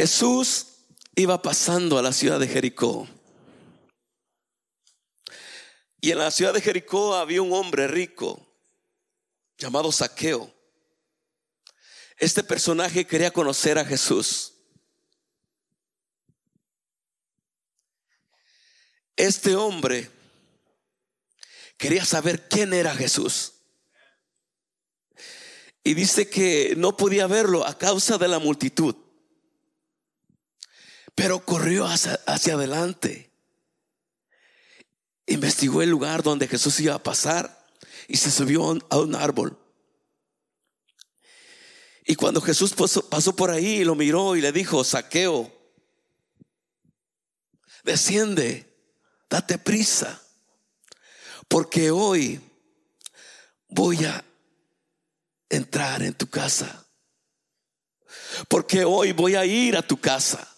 Jesús iba pasando a la ciudad de Jericó. Y en la ciudad de Jericó había un hombre rico llamado Saqueo. Este personaje quería conocer a Jesús. Este hombre quería saber quién era Jesús. Y dice que no podía verlo a causa de la multitud. Pero corrió hacia, adelante. Investigó el lugar donde Jesús iba a pasar y se subió a un árbol. Y cuando Jesús pasó, por ahí, lo miró y le dijo, saqueo, desciende, date prisa, porque hoy voy a entrar en tu casa. Porque hoy voy a ir a tu casa.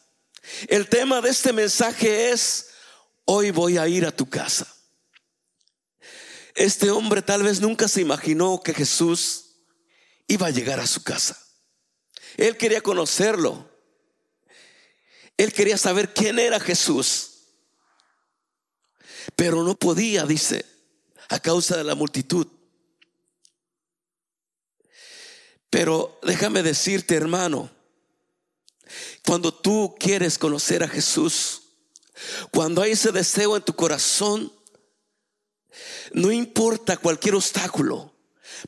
El tema de este mensaje es, hoy voy a ir a tu casa. Este hombre tal vez nunca se imaginó que Jesús iba a llegar a su casa. Él quería conocerlo. Él quería saber quién era Jesús. Pero no podía, dice, a causa de la multitud. Pero déjame decirte, hermano, cuando tú quieres conocer a Jesús, cuando hay ese deseo en tu corazón, no importa cualquier obstáculo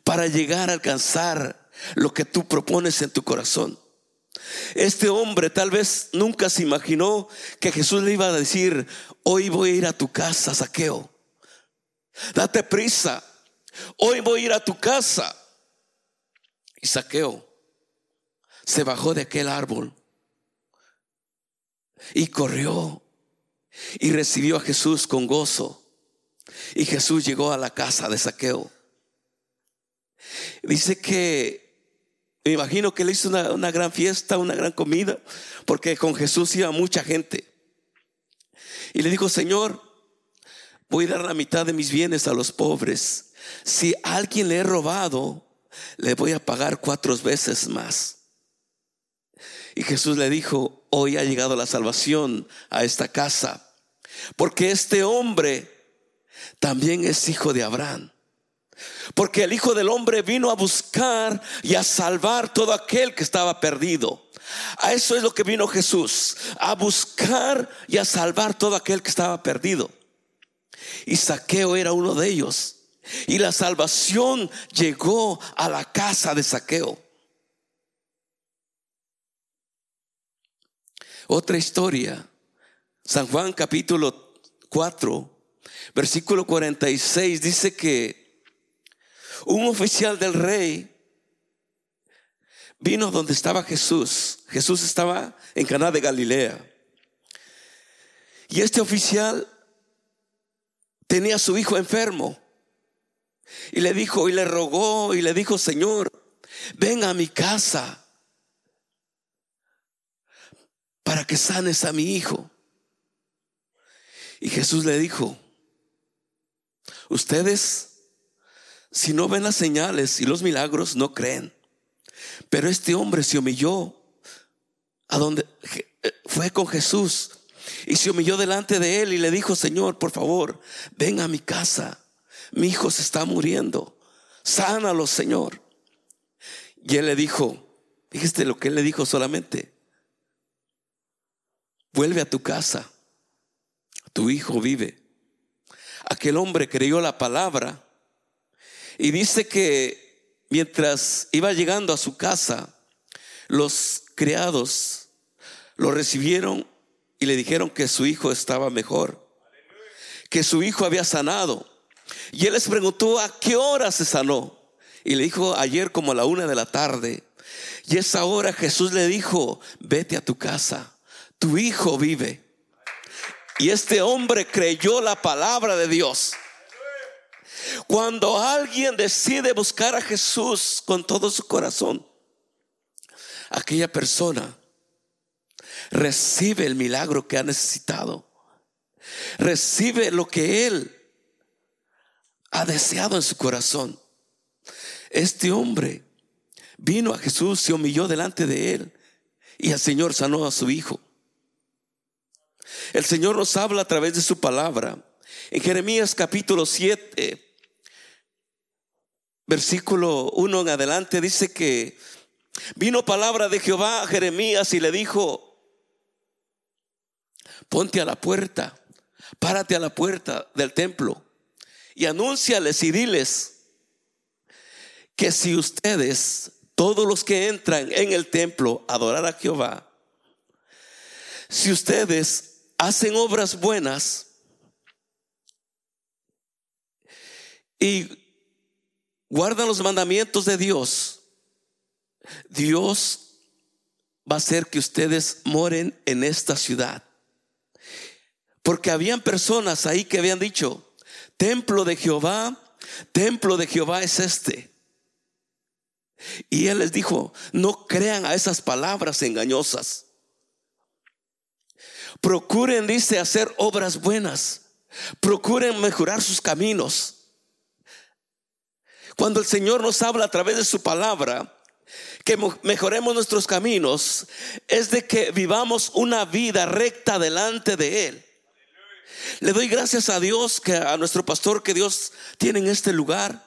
para llegar a alcanzar lo que tú propones en tu corazón. Este hombre tal vez nunca se imaginó que Jesús le iba a decir, hoy voy a ir a tu casa, saqueo. Date prisa, hoy voy a ir a tu casa. Y saqueo se bajó de aquel árbol y corrió y recibió a Jesús con gozo. Y Jesús llegó a la casa de saqueo. Dice que me imagino que le hizo una, gran fiesta, una gran comida, porque con Jesús iba mucha gente. Y le dijo, Señor, voy a dar la mitad de mis bienes a los pobres. Si a alguien le he robado, le voy a pagar cuatro veces más. Y Jesús le dijo, hoy ha llegado la salvación a esta casa, porque este hombre también es hijo de Abraham. Porque el Hijo del Hombre vino a buscar y a salvar todo aquel que estaba perdido. A eso es lo que vino Jesús, a buscar y a salvar todo aquel que estaba perdido. Y Saqueo era uno de ellos. Y la salvación llegó a la casa de Saqueo. Otra historia. San Juan capítulo 4, versículo 46 dice que un oficial del rey vino donde estaba Jesús. Jesús estaba en Caná de Galilea. Y este oficial tenía a su hijo enfermo. Y le dijo, y le rogó, y le dijo, Señor, ven a mi casa para que sanes a mi hijo. Y Jesús le dijo, ustedes si no ven las señales y los milagros, no creen. Pero este hombre se humilló a donde eh, fue con Jesús y se humilló delante de él y le dijo, Señor, por favor, ven a mi casa. Mi hijo se está muriendo. Sánalo, Señor. Y él le dijo, fíjate lo que él le dijo solamente. Vuelve a tu casa. Tu hijo vive. Aquel hombre creyó la palabra y dice que mientras iba llegando a su casa, los criados lo recibieron y le dijeron que su hijo estaba mejor, que su hijo había sanado. Y él les preguntó a qué hora se sanó. Y le dijo ayer como a la una de la tarde. Y esa hora Jesús le dijo, vete a tu casa, tu hijo vive. Y este hombre creyó la palabra de Dios. Cuando alguien decide buscar a Jesús con todo su corazón, aquella persona recibe el milagro que ha necesitado. Recibe lo que él ha deseado en su corazón. Este hombre vino a Jesús, se humilló delante de él Y el Señor sanó a su hijo. El Señor nos habla a través de su palabra. En Jeremías capítulo 7, versículo 1 en adelante, dice que vino palabra de Jehová a Jeremías y le dijo, ponte a la puerta, párate a la puerta del templo y anúnciales y diles que si ustedes, todos los que entran en el templo adorar a Jehová, si ustedes hacen obras buenas y guardan los mandamientos de Dios, Dios va a hacer que ustedes moren en esta ciudad. Porque habían personas ahí que habían dicho, templo de Jehová, templo de Jehová es este. Y él les dijo, no crean a esas palabras engañosas. Procuren, dice, hacer obras buenas. Procuren mejorar sus caminos. Cuando el Señor nos habla a través de su palabra, que mejoremos nuestros caminos, es de que vivamos una vida recta delante de Él. Le doy gracias a Dios, que a nuestro pastor que Dios tiene en este lugar.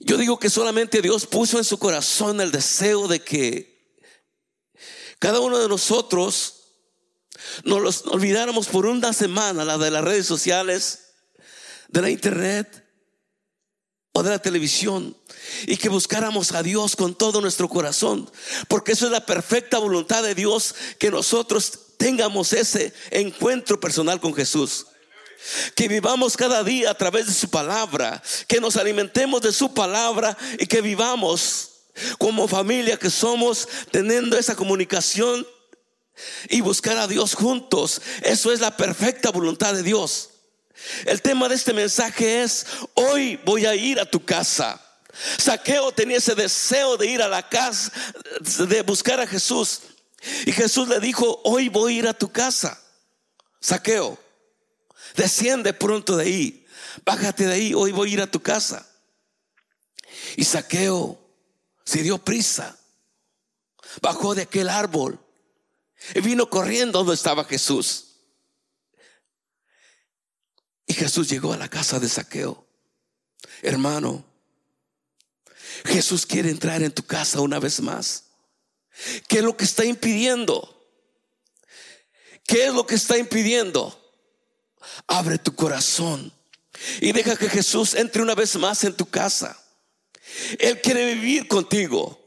Yo digo que solamente Dios puso en su corazón el deseo de que cada uno de nosotros nos los olvidáramos por una semana, la de las redes sociales, de la internet o de la televisión, y que buscáramos a Dios con todo nuestro corazón, porque eso es la perfecta voluntad de Dios, que nosotros tengamos ese encuentro personal con Jesús. Que vivamos cada día a través de su palabra, que nos alimentemos de su palabra y que vivamos como familia que somos teniendo esa comunicación y buscar a Dios juntos. Eso es la perfecta voluntad de Dios. El tema de este mensaje es, hoy voy a ir a tu casa. Saqueo tenía ese deseo de ir a la casa, de buscar a Jesús. Y Jesús le dijo, hoy voy a ir a tu casa. Saqueo, desciende pronto de ahí, bájate de ahí, hoy voy a ir a tu casa. Y Saqueo se dio prisa, bajó de aquel árbol y vino corriendo donde estaba Jesús. Y Jesús llegó a la casa de Saqueo. Hermano, Jesús quiere entrar en tu casa una vez más. ¿Qué es lo que está impidiendo? ¿Qué es lo que está impidiendo? Abre tu corazón y deja que Jesús entre una vez más en tu casa. Él quiere vivir contigo.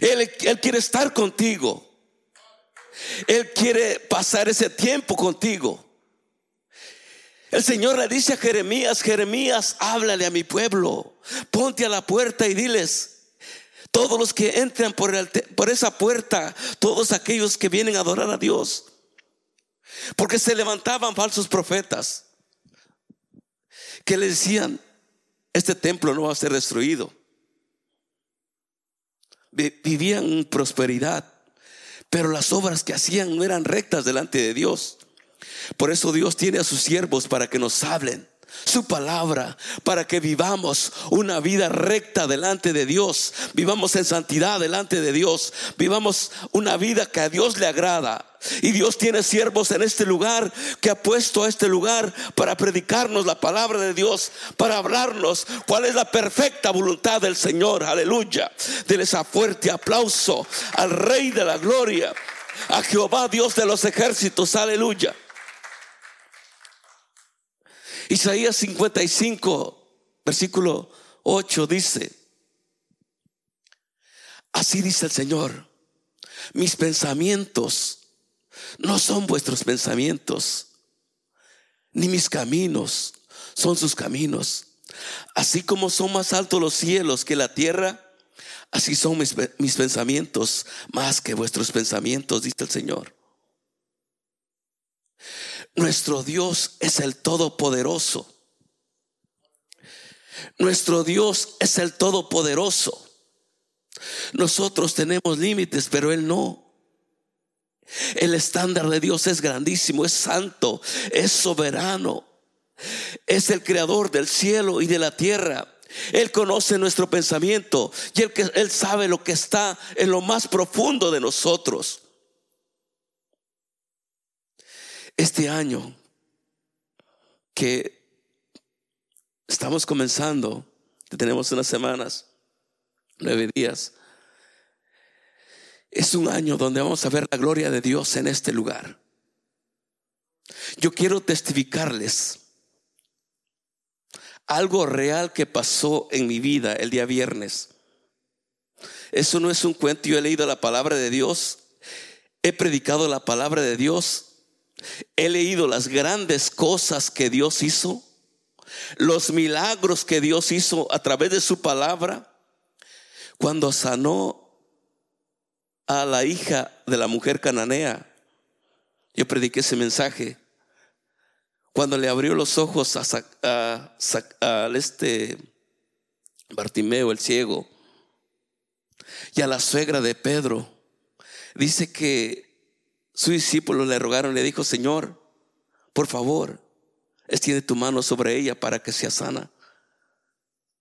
Él, él quiere estar contigo. Él quiere pasar ese tiempo contigo. El Señor le dice a Jeremías, Jeremías, háblale a mi pueblo, ponte a la puerta y diles, todos los que entran por, esa puerta, todos aquellos que vienen a adorar a Dios. Porque se levantaban falsos profetas que le decían, este templo no va a ser destruido. Vivían en prosperidad, pero las obras que hacían no eran rectas delante de Dios. Por eso Dios tiene a sus siervos para que nos hablen su palabra para que vivamos una vida recta delante de Dios, vivamos en santidad delante de Dios, vivamos una vida que a Dios le agrada. Y Dios tiene siervos en este lugar que ha puesto a este lugar para predicarnos la palabra de Dios, para hablarnos cuál es la perfecta voluntad del Señor. Aleluya. Denle esa fuerte aplauso al Rey de la Gloria, a Jehová Dios de los ejércitos. Aleluya. Isaías 55, versículo 8 dice, así dice el Señor, mis pensamientos no son vuestros pensamientos, ni mis caminos son sus caminos. Así como son más altos los cielos que la tierra, así son mis, mis pensamientos más que vuestros pensamientos, dice el Señor. Nuestro Dios es el Todopoderoso. Nuestro Dios es el Todopoderoso. Nosotros tenemos límites, pero Él no. El estándar de Dios es grandísimo, es santo, es soberano. Es el creador del cielo y de la tierra. Él conoce nuestro pensamiento y él, sabe lo que está en lo más profundo de nosotros. Este año que estamos comenzando, tenemos unas semanas, nueve días, es un año donde vamos a ver la gloria de Dios en este lugar. Yo quiero testificarles algo real que pasó en mi vida el día viernes. Eso no es un cuento, yo he leído la palabra de Dios, he predicado la palabra de Dios, he leído las grandes cosas que Dios hizo, los milagros que Dios hizo a través de su palabra, cuando sanó a la hija de la mujer cananea. Yo prediqué ese mensaje. Cuando le abrió los ojos a, este Bartimeo, el ciego, y a la suegra de Pedro, dice que su discípulo le rogaron, le dijo, Señor, por favor, extiende tu mano sobre ella para que sea sana.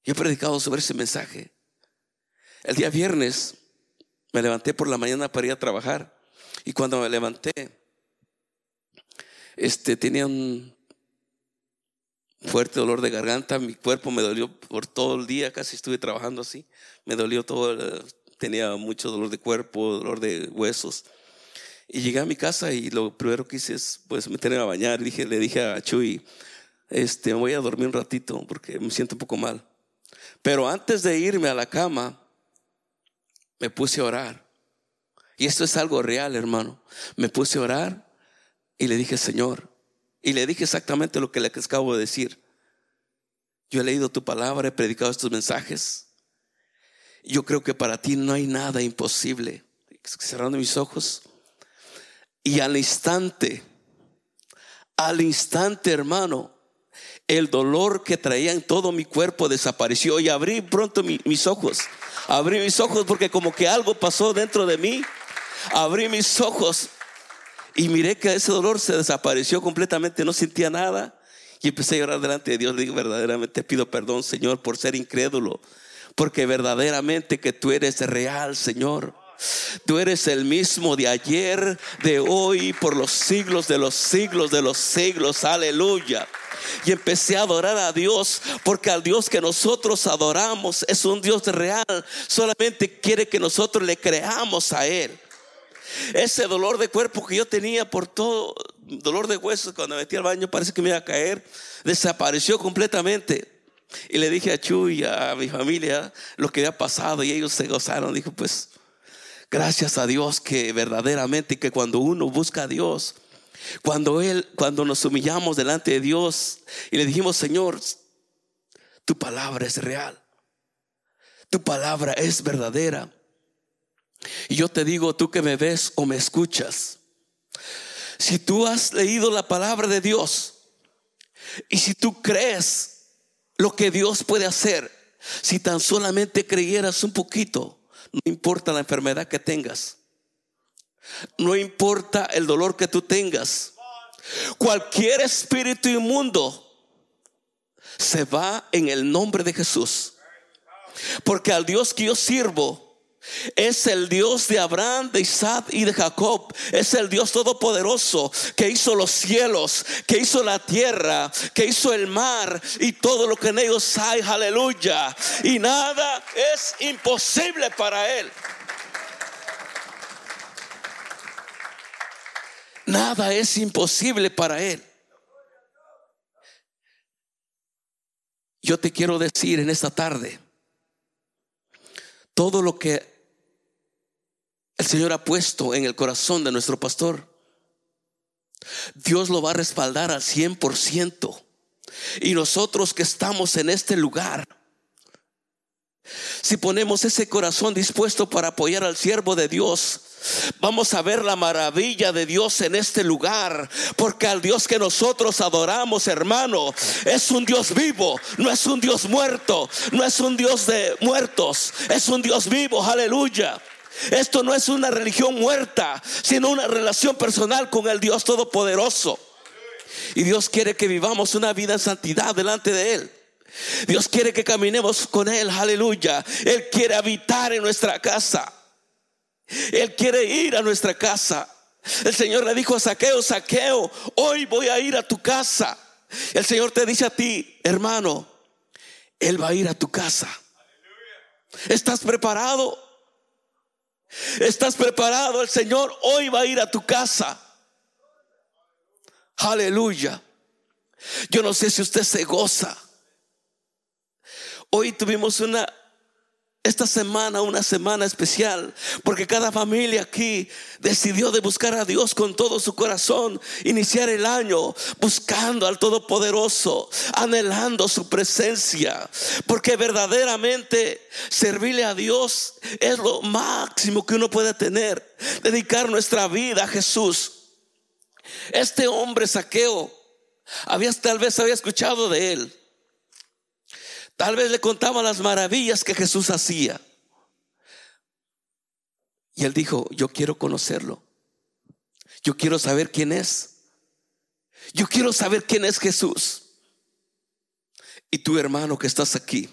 Yo he predicado sobre ese mensaje. El día viernes me levanté por la mañana para ir a trabajar y cuando me levanté, este tenía un fuerte dolor de garganta, mi cuerpo me dolió por todo el día, casi estuve trabajando así, me dolió todo, tenía mucho dolor de cuerpo, dolor de huesos. Y llegué a mi casa y lo primero que hice es pues meterme a bañar. Dije, le dije a Chuy, este, me voy a dormir un ratito porque me siento un poco mal. Pero antes de irme a la cama, me puse a orar. Y esto es algo real, hermano. Me puse a orar y le dije, Señor, y le dije exactamente lo que le acabo de decir. Yo he leído tu palabra, he predicado estos mensajes. Yo creo que para ti no hay nada imposible. Cerrando mis ojos. Y al instante, al instante, hermano, el dolor que traía en todo mi cuerpo desapareció y abrí pronto mis ojos. Abrí mis ojos porque como que algo pasó dentro de mí. Abrí mis ojos y miré que ese dolor se desapareció completamente, no sentía nada. Y empecé a llorar delante de Dios. Le digo, verdaderamente pido perdón, Señor, por ser incrédulo. Porque verdaderamente que tú eres real, Señor. Tú eres el mismo de ayer, de hoy, por los siglos de los siglos de los siglos. Aleluya. Y empecé a adorar a Dios porque al Dios que nosotros adoramos es un Dios real. Solamente quiere que nosotros le creamos a Él. Ese dolor de cuerpo que yo tenía por todo, dolor de huesos cuando me metí al baño, parece que me iba a caer, desapareció completamente. Y le dije a Chuy a mi familia lo que había pasado y ellos se gozaron. Dijo, pues, gracias a Dios que verdaderamente que cuando uno busca a Dios, cuando Él, cuando nos humillamos delante de Dios y le dijimos, Señor, tu palabra es real. Tu palabra es verdadera. Y yo te digo, tú que me ves o me escuchas, si tú has leído la palabra de Dios y si tú crees lo que Dios puede hacer, si tan solamente creyeras un poquito, no importa la enfermedad que tengas, no importa el dolor que tú tengas. Cualquier espíritu inmundo se va en el nombre de Jesús. Porque al Dios que yo sirvo es el Dios de Abraham, de Isaac y de Jacob. Es el Dios todopoderoso que hizo los cielos, que hizo la tierra, que hizo el mar y todo lo que en ellos hay. Aleluya. Y nada es imposible para Él. Nada es imposible para Él. Yo te quiero decir en esta tarde, todo lo que el Señor ha puesto en el corazón de nuestro pastor, Dios lo va a respaldar al 100%. Y nosotros que estamos en este lugar, si ponemos ese corazón dispuesto para apoyar al siervo de Dios, Vamos a ver la maravilla de Dios en este lugar, porque al Dios que nosotros adoramos, hermano, es un Dios vivo, no es un Dios muerto, no es un Dios de muertos, es un Dios vivo, aleluya. Esto no es una religión muerta, sino una relación personal con el Dios Todopoderoso. Y Dios quiere que vivamos una vida en santidad delante de Él. Dios quiere que caminemos con Él, aleluya. Él quiere habitar en nuestra casa. Él quiere ir a nuestra casa. El Señor le dijo a Saqueo, Saqueo, hoy voy a ir a tu casa. El Señor te dice a ti, hermano, Él va a ir a tu casa. ¿Estás preparado? ¿Estás preparado? El Señor hoy va a ir a tu casa. Aleluya. Yo no sé si usted se goza. Hoy tuvimos una esta semana, una semana especial, porque cada familia aquí decidió de buscar a Dios con todo su corazón, iniciar el año buscando al Todopoderoso, anhelando su presencia, porque verdaderamente servirle a Dios es lo máximo que uno puede tener, dedicar nuestra vida a Jesús. Este hombre saqueo, habías tal vez había escuchado de él. Tal vez le contaba las maravillas que Jesús hacía. Y él dijo, yo quiero conocerlo. Yo quiero saber quién es. Yo quiero saber quién es Jesús. Y tu hermano que estás aquí,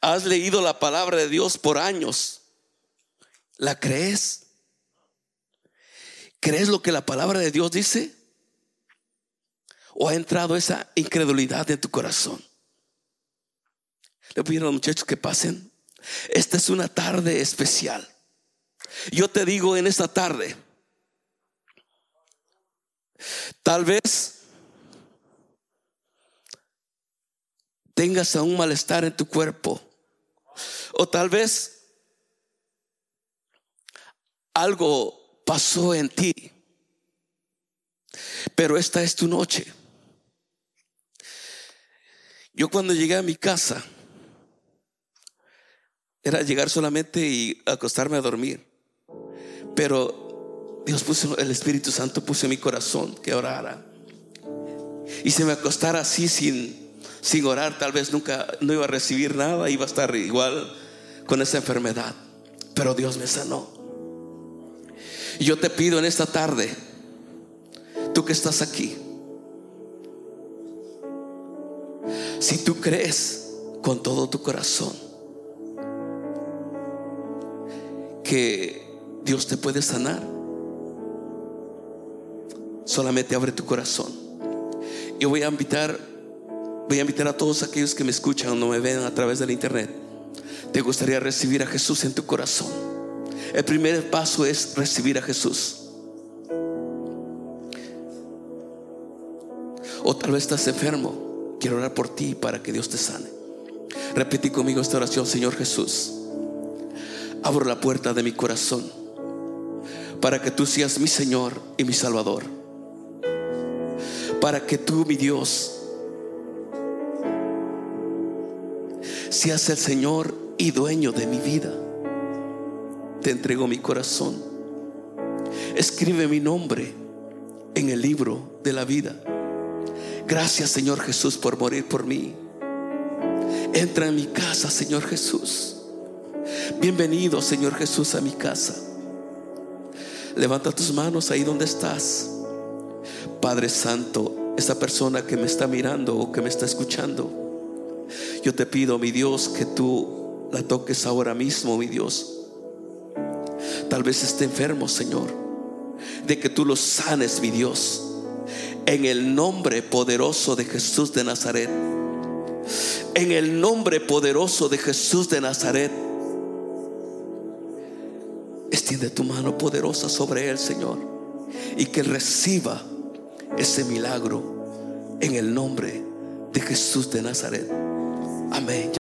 has leído la palabra de Dios por años. ¿La crees? ¿Crees lo que la palabra de Dios dice? ¿O ha entrado esa incredulidad en tu corazón? Le pido a los muchachos que pasen. Esta es una tarde especial. Yo te digo en esta tarde, tal vez tengas un malestar en tu cuerpo. O tal vez algo pasó en ti. Pero esta es tu noche. Yo cuando llegué a mi casa, era llegar solamente y acostarme a dormir. Pero Dios puso, el Espíritu Santo puso en mi corazón que orara. Y si me acostara así sin, sin orar, tal vez nunca no iba a recibir nada, iba a estar igual con esa enfermedad. Pero Dios me sanó. Y yo te pido en esta tarde, tú que estás aquí, si tú crees con todo tu corazón, que Dios te puede sanar. Solamente abre tu corazón. Yo voy a invitar, voy a invitar a todos aquellos que me escuchan o no me ven a través del internet. Te gustaría recibir a Jesús en tu corazón. El primer paso es recibir a Jesús. O tal vez estás enfermo. Quiero orar por ti para que Dios te sane. Repetí conmigo esta oración, Señor Jesús abro la puerta de mi corazón para que tú seas mi Señor y mi Salvador. Para que tú, mi Dios, seas el Señor y dueño de mi vida. Te entrego mi corazón. Escribe mi nombre en el libro de la vida. Gracias Señor Jesús por morir por mí. Entra en mi casa, Señor Jesús. Bienvenido, Señor Jesús, a mi casa. Levanta tus manos ahí donde estás. Padre Santo, esa persona que me está mirando o que me está escuchando, yo te pido, mi Dios, que tú la toques ahora mismo, mi Dios. Tal vez esté enfermo, Señor, de que tú lo sanes, mi Dios, en el nombre poderoso de Jesús de Nazaret. En el nombre poderoso de Jesús de Nazaret Extiende tu mano poderosa sobre él, Señor, y que reciba ese milagro en el nombre de Jesús de Nazaret. Amén.